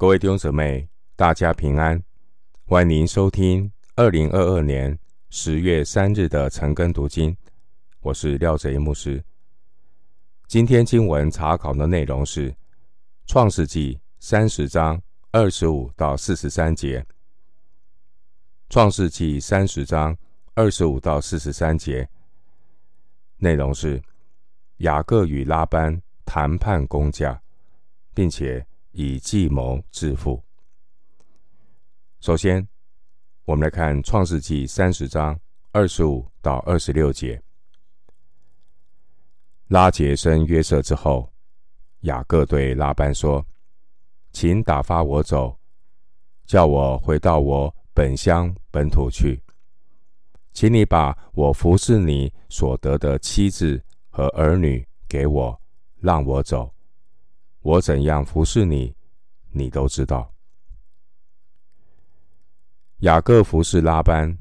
各位弟兄姊妹，大家平安！欢迎收听二零二二年十月三日的晨更读经。我是廖哲一牧师。今天经文查考的内容是《创世纪》三十章二十五到四十三节。《创世纪》三十章二十五到四十三节内容是雅各与拉班谈判工价，并且。以计谋致富。首先，我们来看《创世纪》三十章二十五到二十六节。拉结生约瑟之后，雅各对拉班说：“请打发我走，叫我回到我本乡本土去。请你把我服侍你所得的妻子和儿女给我，让我走。”我怎样服侍你，你都知道。雅各服侍拉班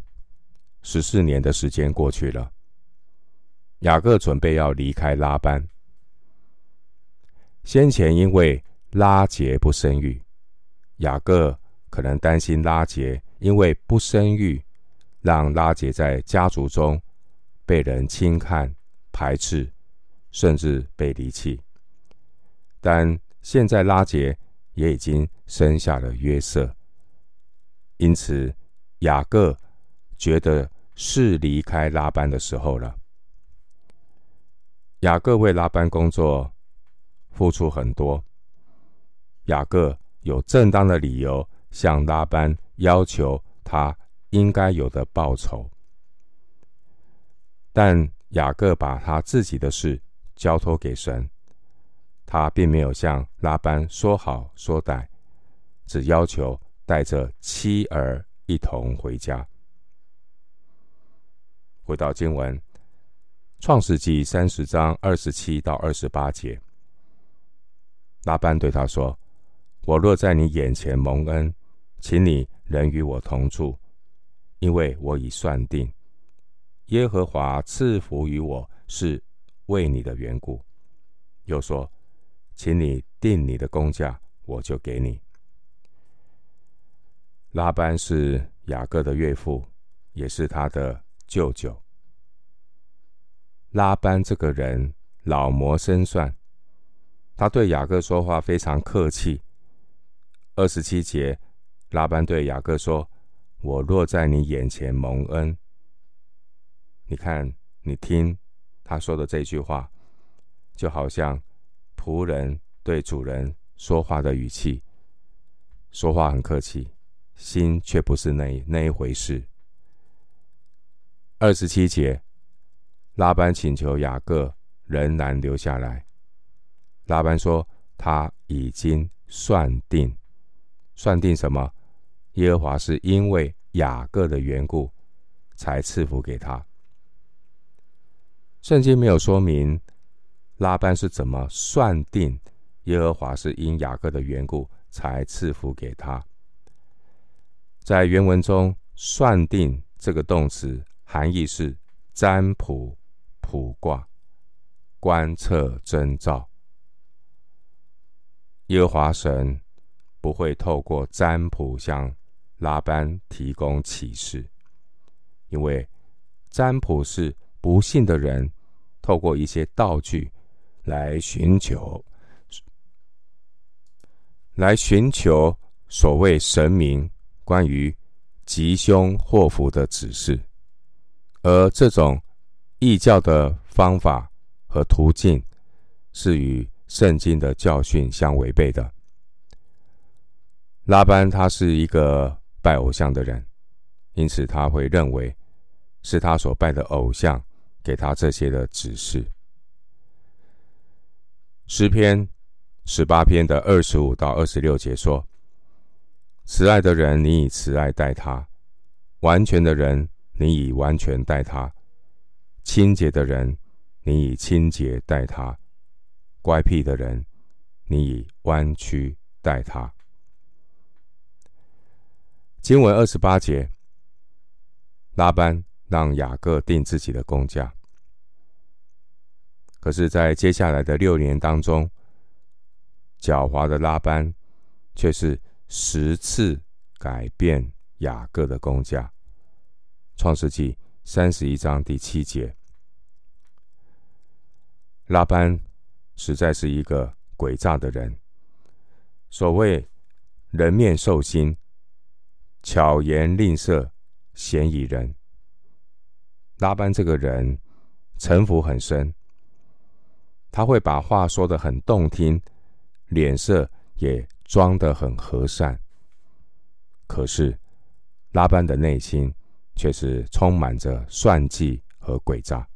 十四年的时间过去了，雅各准备要离开拉班。先前因为拉结不生育，雅各可能担心拉结因为不生育，让拉结在家族中被人轻看、排斥，甚至被离弃。但现在拉结也已经生下了约瑟，因此雅各觉得是离开拉班的时候了。雅各为拉班工作，付出很多。雅各有正当的理由向拉班要求他应该有的报酬，但雅各把他自己的事交托给神。他并没有向拉班说好说歹，只要求带着妻儿一同回家。回到经文，《创世纪》三十章二十七到二十八节，拉班对他说：“我若在你眼前蒙恩，请你仍与我同住，因为我已算定，耶和华赐福于我是为你的缘故。”又说。请你定你的工价，我就给你。拉班是雅各的岳父，也是他的舅舅。拉班这个人老谋深算，他对雅各说话非常客气。二十七节，拉班对雅各说：“我若在你眼前蒙恩，你看，你听他说的这句话，就好像。”仆人对主人说话的语气，说话很客气，心却不是那那一回事。二十七节，拉班请求雅各仍然留下来。拉班说他已经算定，算定什么？耶和华是因为雅各的缘故才赐福给他。圣经没有说明。拉班是怎么算定耶和华是因雅各的缘故才赐福给他？在原文中，“算定”这个动词含义是占卜、卜卦、观测、征兆。耶和华神不会透过占卜向拉班提供启示，因为占卜是不信的人透过一些道具。来寻求，来寻求所谓神明关于吉凶祸福的指示，而这种异教的方法和途径是与圣经的教训相违背的。拉班他是一个拜偶像的人，因此他会认为是他所拜的偶像给他这些的指示。诗篇十八篇的二十五到二十六节说：“慈爱的人，你以慈爱待他；完全的人，你以完全待他；清洁的人，你以清洁待他；乖僻的人，你以弯曲待他。”经文二十八节，拉班让雅各定自己的工价。可是，在接下来的六年当中，狡猾的拉班却是十次改变雅各的工价。创世纪三十一章第七节，拉班实在是一个诡诈的人。所谓人面兽心、巧言令色、嫌疑人。拉班这个人城府很深，他会把话说得很动听，脸色也装得很和善。可是拉班的内心却是充满着算计和诡诈。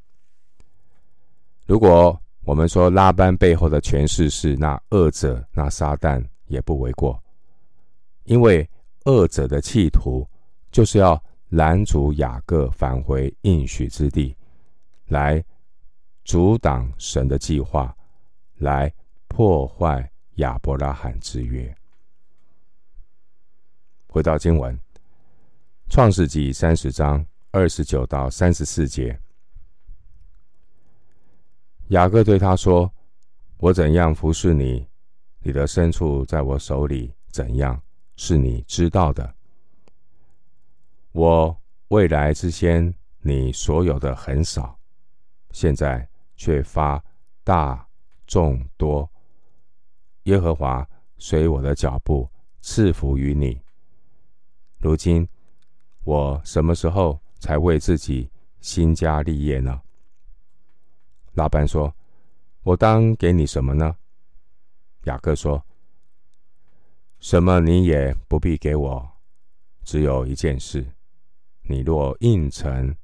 如果我们说拉班背后的权势是那恶者、那撒旦，也不为过，因为恶者的企图就是要拦阻雅各返回应许之地，来阻挡神的计划，来破坏亚伯拉罕之约。回到经文，《创世记》三十章二十九到三十四节，雅各对他说：“我怎样服侍你？”你的牲畜在我手里怎样，是你知道的。我未来之先，你所有的很少，现在却发大众多。耶和华随我的脚步赐福于你。如今我什么时候才为自己兴家立业呢？拉班说：“我当给你什么呢？”雅各说：“什么你也不必给我，只有一件事，你若应承，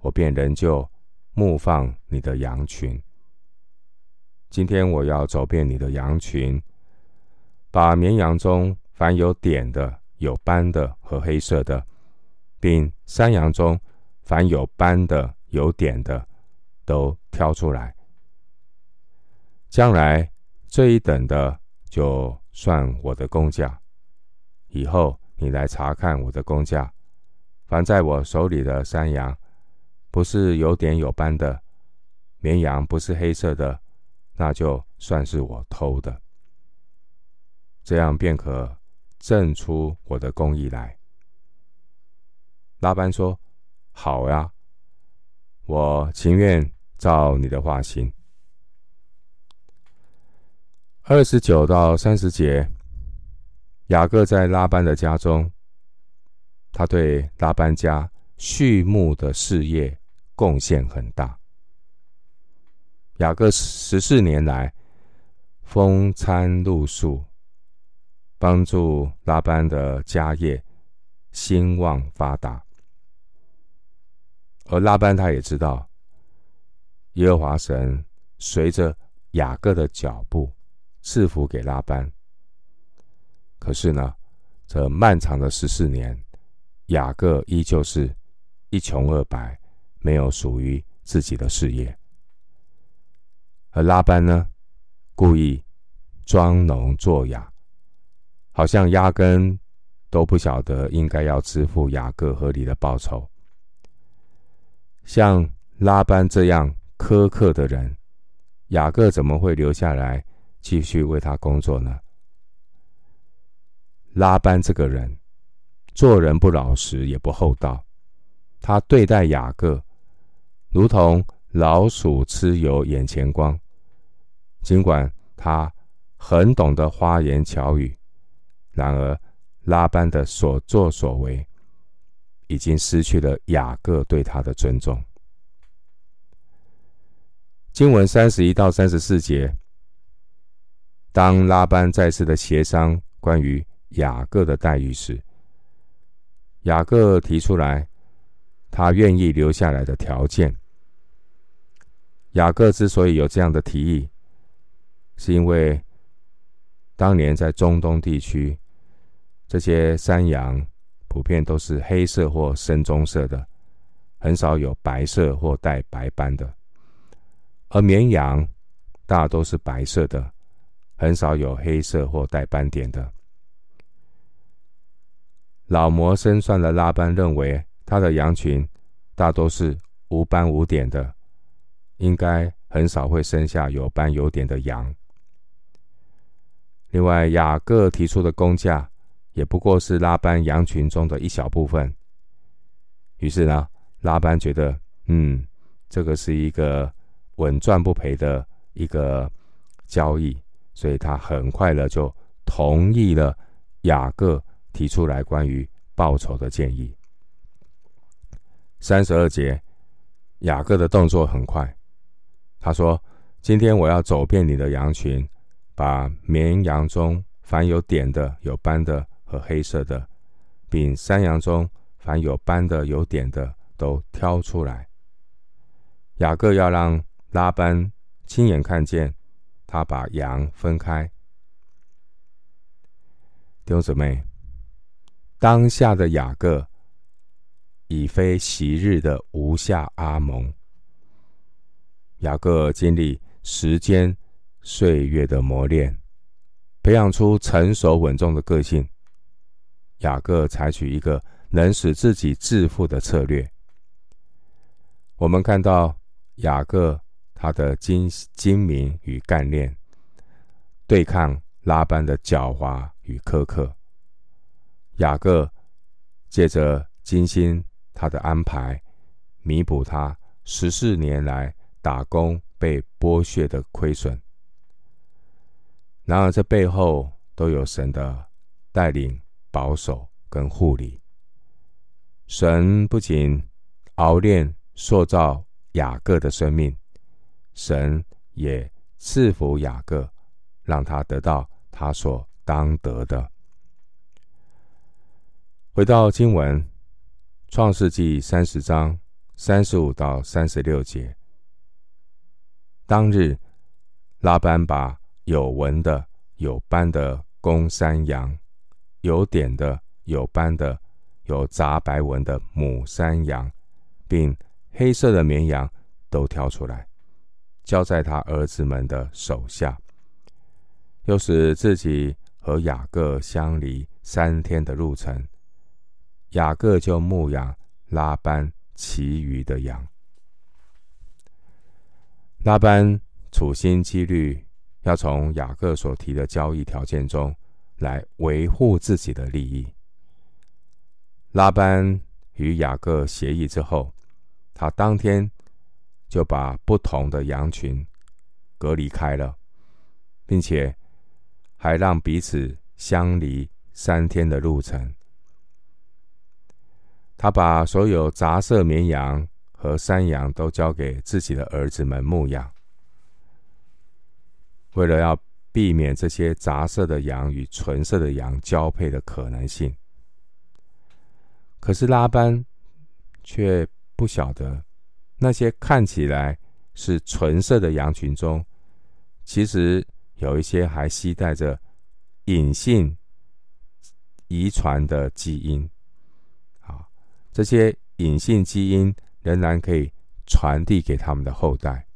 我便仍旧牧放你的羊群。今天我要走遍你的羊群，把绵羊中凡有点的、有斑的和黑色的，并山羊中凡有斑的、有点的，都挑出来。将来。”这一等的就算我的工价，以后你来查看我的工价。凡在我手里的山羊，不是有点有斑的；绵羊不是黑色的，那就算是我偷的。这样便可证出我的公义来。拉班说：“好呀，我情愿照你的话行。”二十九到三十节，雅各在拉班的家中，他对拉班家畜牧的事业贡献很大。雅各十四年来，风餐露宿，帮助拉班的家业兴旺发达。而拉班他也知道，耶和华神随着雅各的脚步。赐福给拉班。可是呢，这漫长的十四年，雅各依旧是一穷二白，没有属于自己的事业。而拉班呢，故意装聋作哑，好像压根都不晓得应该要支付雅各合理的报酬。像拉班这样苛刻的人，雅各怎么会留下来？继续为他工作呢？拉班这个人做人不老实，也不厚道。他对待雅各如同老鼠吃油眼前光。尽管他很懂得花言巧语，然而拉班的所作所为已经失去了雅各对他的尊重。经文三十一到三十四节。当拉班再次的协商关于雅各的待遇时，雅各提出来他愿意留下来的条件。雅各之所以有这样的提议，是因为当年在中东地区，这些山羊普遍都是黑色或深棕色的，很少有白色或带白斑的，而绵羊大都是白色的。很少有黑色或带斑点的。老谋深算的拉班认为，他的羊群大多是无斑无点的，应该很少会生下有斑有点的羊。另外，雅各提出的工价也不过是拉班羊群中的一小部分。于是呢，拉班觉得，嗯，这个是一个稳赚不赔的一个交易，所以他很快的就同意了雅各提出来关于报酬的建议。三十二节，雅各的动作很快，他说：“今天我要走遍你的羊群，把绵羊中凡有点的、有斑的和黑色的，并山羊中。”凡有斑的、有点的，都挑出来。雅各要让拉班亲眼看见，他把羊分开。弟兄姊妹，当下的雅各已非昔日的无下阿蒙。雅各经历时间、岁月的磨练，培养出成熟稳重的个性。雅各采取一个。能使自己致富的策略。我们看到雅各他的精精明与干练，对抗拉班的狡猾与苛刻。雅各借着精心他的安排，弥补他十四年来打工被剥削的亏损。然而，这背后都有神的带领、保守跟护理。神不仅熬炼塑造雅各的生命，神也赐福雅各，让他得到他所当得的。回到经文，《创世纪》三十章三十五到三十六节。当日，拉班把有纹的、有斑的公山羊，有点的、有斑的。有杂白纹的母山羊，并黑色的绵羊都挑出来，交在他儿子们的手下。又使自己和雅各相离三天的路程，雅各就牧养拉班其余的羊。拉班处心积虑要从雅各所提的交易条件中来维护自己的利益。拉班与雅各协议之后，他当天就把不同的羊群隔离开了，并且还让彼此相离三天的路程。他把所有杂色绵羊和山羊都交给自己的儿子们牧养，为了要避免这些杂色的羊与纯色的羊交配的可能性。可是拉班却不晓得，那些看起来是纯色的羊群中，其实有一些还携带着隐性遗传的基因。这些隐性基因仍然可以传递给他们的后代，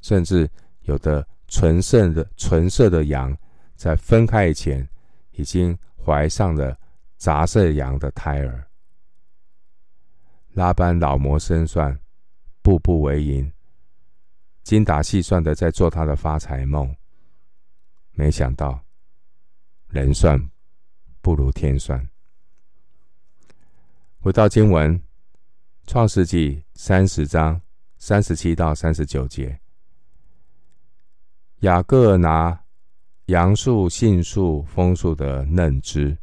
甚至有的纯色的纯色的羊，在分开以前已经怀上了杂色羊的胎儿。拉班老谋深算，步步为营，精打细算的在做他的发财梦。没想到，人算不如天算。回到经文，《创世纪》三十章三十七到三十九节，雅各拿杨树、杏树、枫树的嫩枝，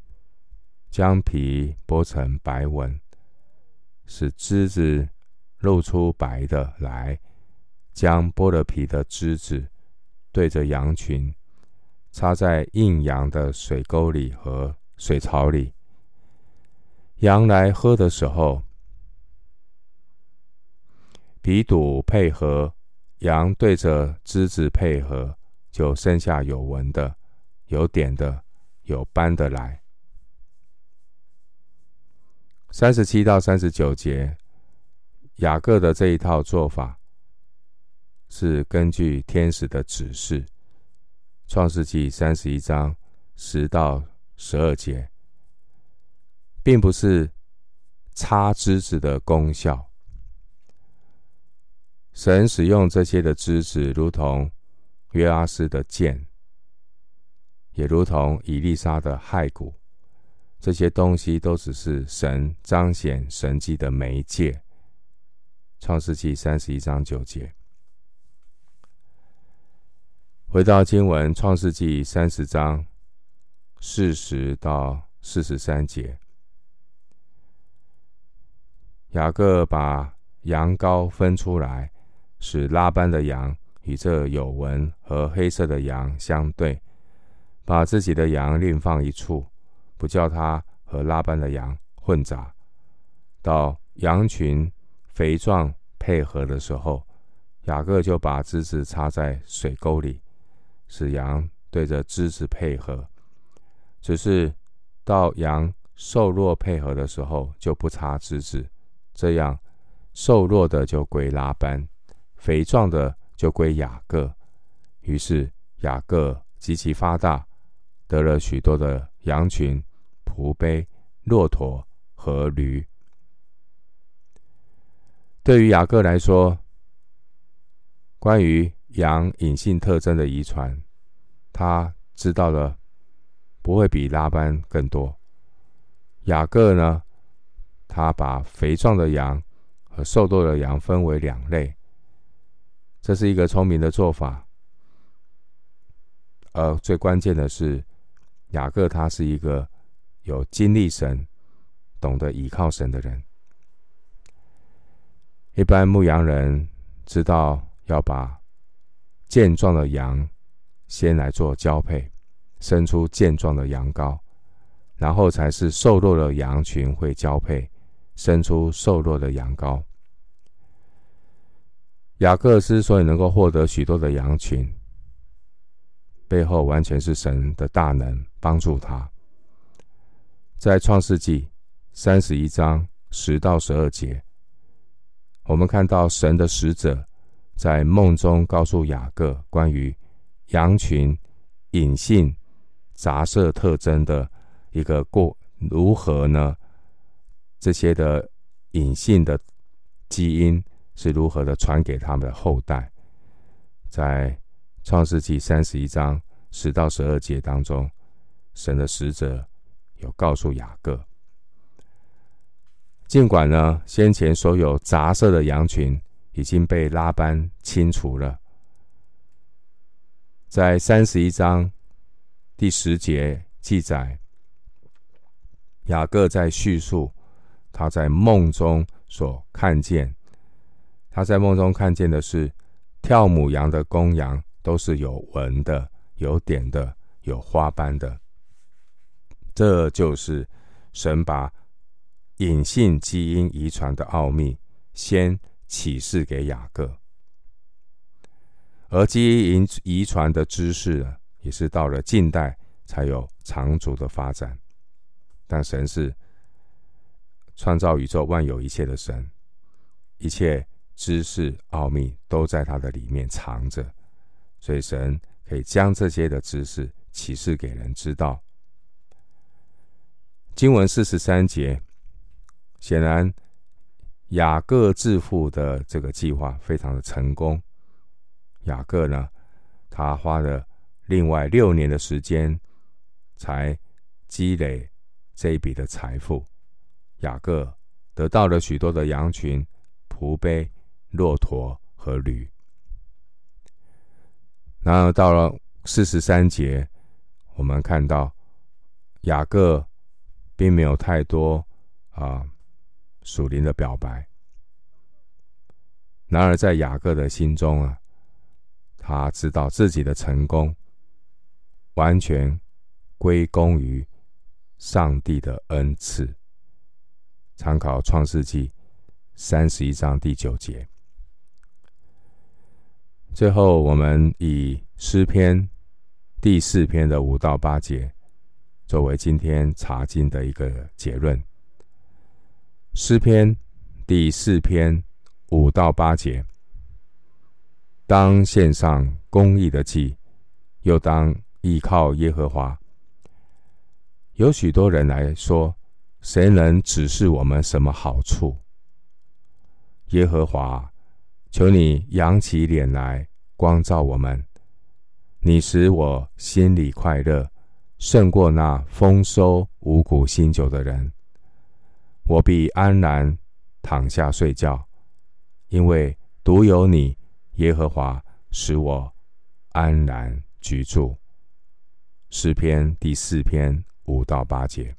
将皮剥成白纹。使枝子露出白的来，将剥了皮的枝子对着羊群，插在印羊的水沟里和水槽里。羊来喝的时候，鼻堵配合，羊对着枝子配合，就剩下有纹的、有点的、有斑的来。三十七到三十九节，雅各的这一套做法是根据天使的指示，《创世纪》三十一章十到十二节，并不是插枝子的功效。神使用这些的枝子，如同约阿斯的剑，也如同以利沙的骸骨，这些东西都只是神彰显神迹的媒介。创世记三十一章九节。回到经文，创世记三十章四十到四十三节，雅各把羊羔分出来，使拉班的羊与这有纹和黑色的羊相对，把自己的羊另放一处，不叫它和拉班的羊混杂。到羊群肥壮配合的时候，雅各就把枝子插在水沟里。使羊对着枝子配合，只是到羊瘦弱配合的时候，就不插枝子，这样瘦弱的就归拉班，肥壮的就归雅各。于是雅各极其发大，得了许多的羊群、仆婢、骆驼和驴。对于雅各来说，关于羊隐性特征的遗传，他知道了不会比拉班更多。雅各呢，他把肥壮的羊和瘦弱的羊分为两类，这是一个聪明的做法。而最关键的是，雅各他是一个有经历神、懂得倚靠神的人。一般牧羊人知道要把健壮的羊先来做交配，生出健壮的羊羔，然后才是瘦弱的羊群会交配，生出瘦弱的羊羔。雅各之所以能够获得许多的羊群，背后完全是神的大能帮助他。在创世纪三十一章十到十二节，我们看到神的使者。在梦中告诉雅各关于羊群隐性杂色特征的一个过如何呢？这些的隐性的基因是如何的传给他们的后代？在创世纪三十一章十到十二节当中，神的使者有告诉雅各，尽管呢先前所有杂色的羊群。已经被拉班清除了。在三十一章第十节记载，雅各在叙述他在梦中所看见。他在梦中看见的是跳母羊的公羊都是有纹的、有点的、有花斑的。这就是神把隐性基因遗传的奥秘先。启示给雅各，而基因遗传的知识呢，也是到了近代才有长足的发展。但神是创造宇宙万有一切的神，一切知识奥秘都在他的里面藏着，所以神可以将这些的知识启示给人知道。经文四十三节，显然。雅各致富的这个计划非常的成功。雅各呢，他花了另外六年的时间，才积累这一笔的财富。雅各得到了许多的羊群、仆婢、骆驼和驴。然而到了四十三节，我们看到雅各并没有太多啊。属灵的表白。然而，在雅各的心中啊，他知道自己的成功完全归功于上帝的恩赐。参考创世纪三十一章第九节。最后，我们以诗篇第四篇的五到八节作为今天查经的一个结论。诗篇第四篇五到八节，当献上公义的祭，又当依靠耶和华。有许多人来说，谁能指示我们什么好处？耶和华，求你扬起脸来光照我们。你使我心里快乐，胜过那丰收五谷新酒的人。我必安然躺下睡觉，因为独有你，耶和华，使我安然居住。诗篇第四篇五到八节。